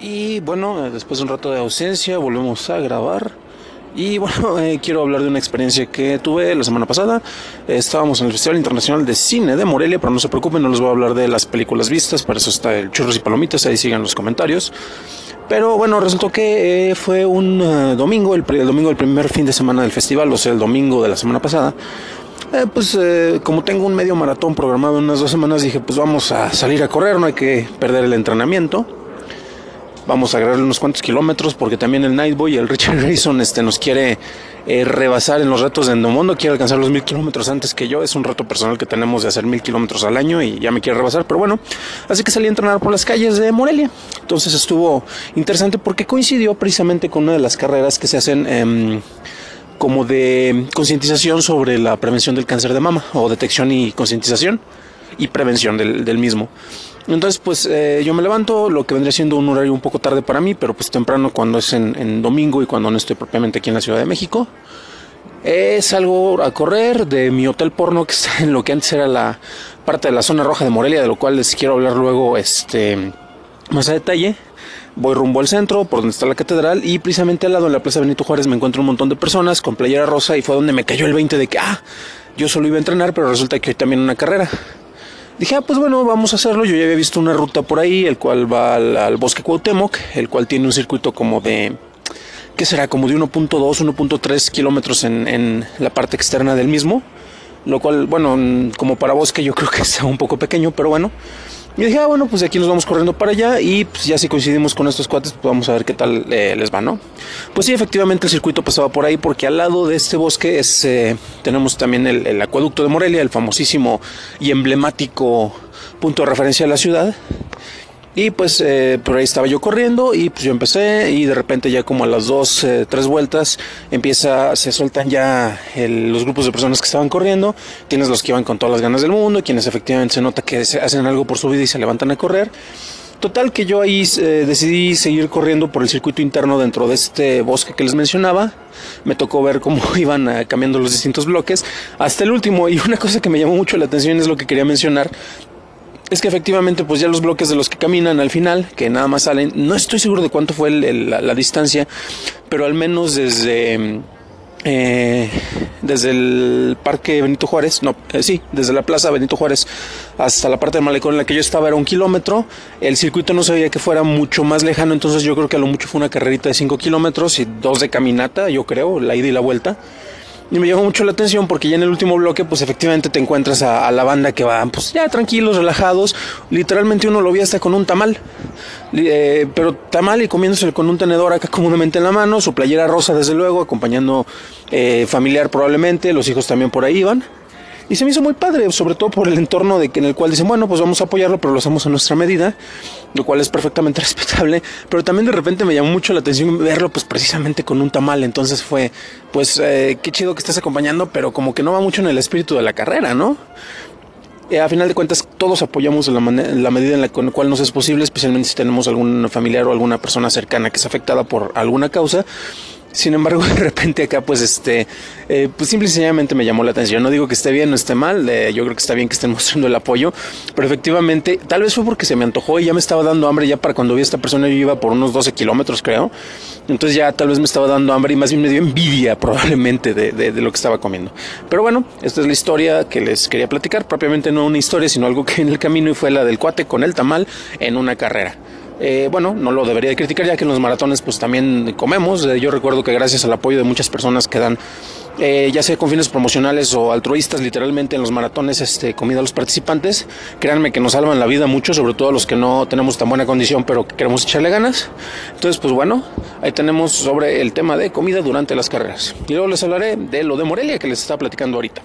Y bueno, después de un rato de ausencia volvemos a grabar. Y bueno, eh, quiero hablar de una experiencia que tuve la semana pasada. estábamos en el Festival Internacional de Cine de Morelia, pero no se preocupen, no les voy a hablar de las películas vistas, para eso está el Churros y Palomitas, ahí sigan los comentarios. Pero bueno, resultó que eh, fue un eh, domingo, el, el, domingo del primer fin de semana del festival, o sea, el domingo de la semana pasada. Eh, pues como tengo un medio maratón programado en unas dos semanas, dije, pues vamos a salir a correr, no hay que perder el entrenamiento. Vamos a agarrarle unos cuantos kilómetros porque también el Nightboy, el Richard Grayson, este, nos quiere eh, rebasar en los retos de Endomondo, quiere alcanzar los mil kilómetros antes que yo. Es un reto personal que tenemos de hacer mil kilómetros al año y ya me quiere rebasar, pero bueno, así que salí a entrenar por las calles de Morelia. Entonces estuvo interesante porque coincidió precisamente con una de las carreras que se hacen. Como de concientización sobre la prevención del cáncer de mama o detección y concientización y prevención del, del mismo. Entonces, pues eh, yo me levanto, lo que vendría siendo un horario un poco tarde para mí, pero pues temprano cuando es en, domingo y cuando no estoy propiamente aquí en la Ciudad de México. Eh, salgo a correr de mi hotel porno, que está en lo que antes era la parte de la zona roja de Morelia, de lo cual les quiero hablar luego este, más a detalle. Voy rumbo al centro, por donde está la catedral, y precisamente al lado de la Plaza Benito Juárez me encuentro un montón de personas con playera rosa y fue donde me cayó el 20 de que, ah, yo solo iba a entrenar, pero resulta que hay también una carrera. Dije, ah, pues bueno, vamos a hacerlo. Yo ya había visto una ruta por ahí, el cual va al, bosque Cuauhtémoc, el cual tiene un circuito como de, ¿qué será? Como de 1.2, 1.3 kilómetros en, en la parte externa del mismo. Lo cual, bueno, como para bosque yo creo que está un poco pequeño, pero bueno. Y dije, ah, bueno, pues de aquí nos vamos corriendo para allá y pues ya si coincidimos con estos cuates, pues vamos a ver qué tal eh, les va, ¿no? Pues sí, efectivamente el circuito pasaba por ahí porque al lado de este bosque es, eh, tenemos también el, el, acueducto de Morelia, el famosísimo y emblemático punto de referencia de la ciudad. Y pues eh, por ahí estaba yo corriendo y pues yo empecé y de repente ya como a las dos, eh, tres vueltas empieza, se sueltan ya el, los grupos de personas que estaban corriendo. Tienes los que iban con todas las ganas del mundo, quienes efectivamente se nota que hacen algo por su vida y se levantan a correr. Total que yo ahí eh, decidí seguir corriendo por el circuito interno dentro de este bosque que les mencionaba. Me tocó ver cómo iban uh, cambiando los distintos bloques hasta el último. Y una cosa que me llamó mucho la atención es lo que quería mencionar es que efectivamente pues ya los bloques de los que caminan al final, que nada más salen, no estoy seguro de cuánto fue la, distancia, pero al menos desde... Eh, desde el parque Benito Juárez, no, eh, sí, desde la plaza Benito Juárez hasta la parte del malecón en la que yo estaba era un kilómetro. El circuito no se veía que fuera mucho más lejano, entonces yo creo que a lo mucho fue una carrerita de 5 kilómetros y dos de caminata, yo creo, la ida y la vuelta. Y me llamó mucho la atención porque ya en el último bloque, pues efectivamente te encuentras a, la banda que va, pues ya tranquilos, relajados. Literalmente uno lo vi hasta con un tamal. Eh, pero tamal y comiéndose con un tenedor acá comúnmente en la mano, su playera rosa desde luego, acompañando eh, familiar probablemente, los hijos también por ahí iban. Y se me hizo muy padre, sobre todo por el entorno de que en el cual dicen, bueno, pues vamos a apoyarlo, pero lo hacemos a nuestra medida, lo cual es perfectamente respetable. Pero también de repente me llamó mucho la atención verlo, pues precisamente con un tamal. Entonces fue, pues, eh, qué chido que estés acompañando, pero como que no va mucho en el espíritu de la carrera, ¿no? Eh, a final de cuentas, todos apoyamos la, la medida en la cual nos es posible, especialmente si tenemos algún familiar o alguna persona cercana que es afectada por alguna causa. Sin embargo, de repente acá, pues, este, eh, pues simple y sencillamente me llamó la atención. No digo que esté bien o esté mal, eh, yo creo que está bien que estén mostrando el apoyo, pero efectivamente, tal vez fue porque se me antojó y ya me estaba dando hambre. Ya para cuando vi a esta persona, yo iba por unos 12 kilómetros, creo. Entonces ya tal vez me estaba dando hambre y más bien me dio envidia, probablemente, de, de, de lo que estaba comiendo. Pero bueno, esta es la historia que les quería platicar. Propiamente no una historia, sino algo que en el camino y fue la del cuate con el tamal en una carrera. Eh, bueno, no lo debería de criticar ya que en los maratones pues también comemos. Eh, yo recuerdo que gracias al apoyo de muchas personas que dan, eh, ya sea con fines promocionales o altruistas, literalmente en los maratones, este, comida a los participantes, créanme que nos salvan la vida mucho, sobre todo a los que no tenemos tan buena condición pero que queremos echarle ganas. Entonces, pues bueno, ahí tenemos sobre el tema de comida durante las carreras. Y luego les hablaré de lo de Morelia que les estaba platicando ahorita.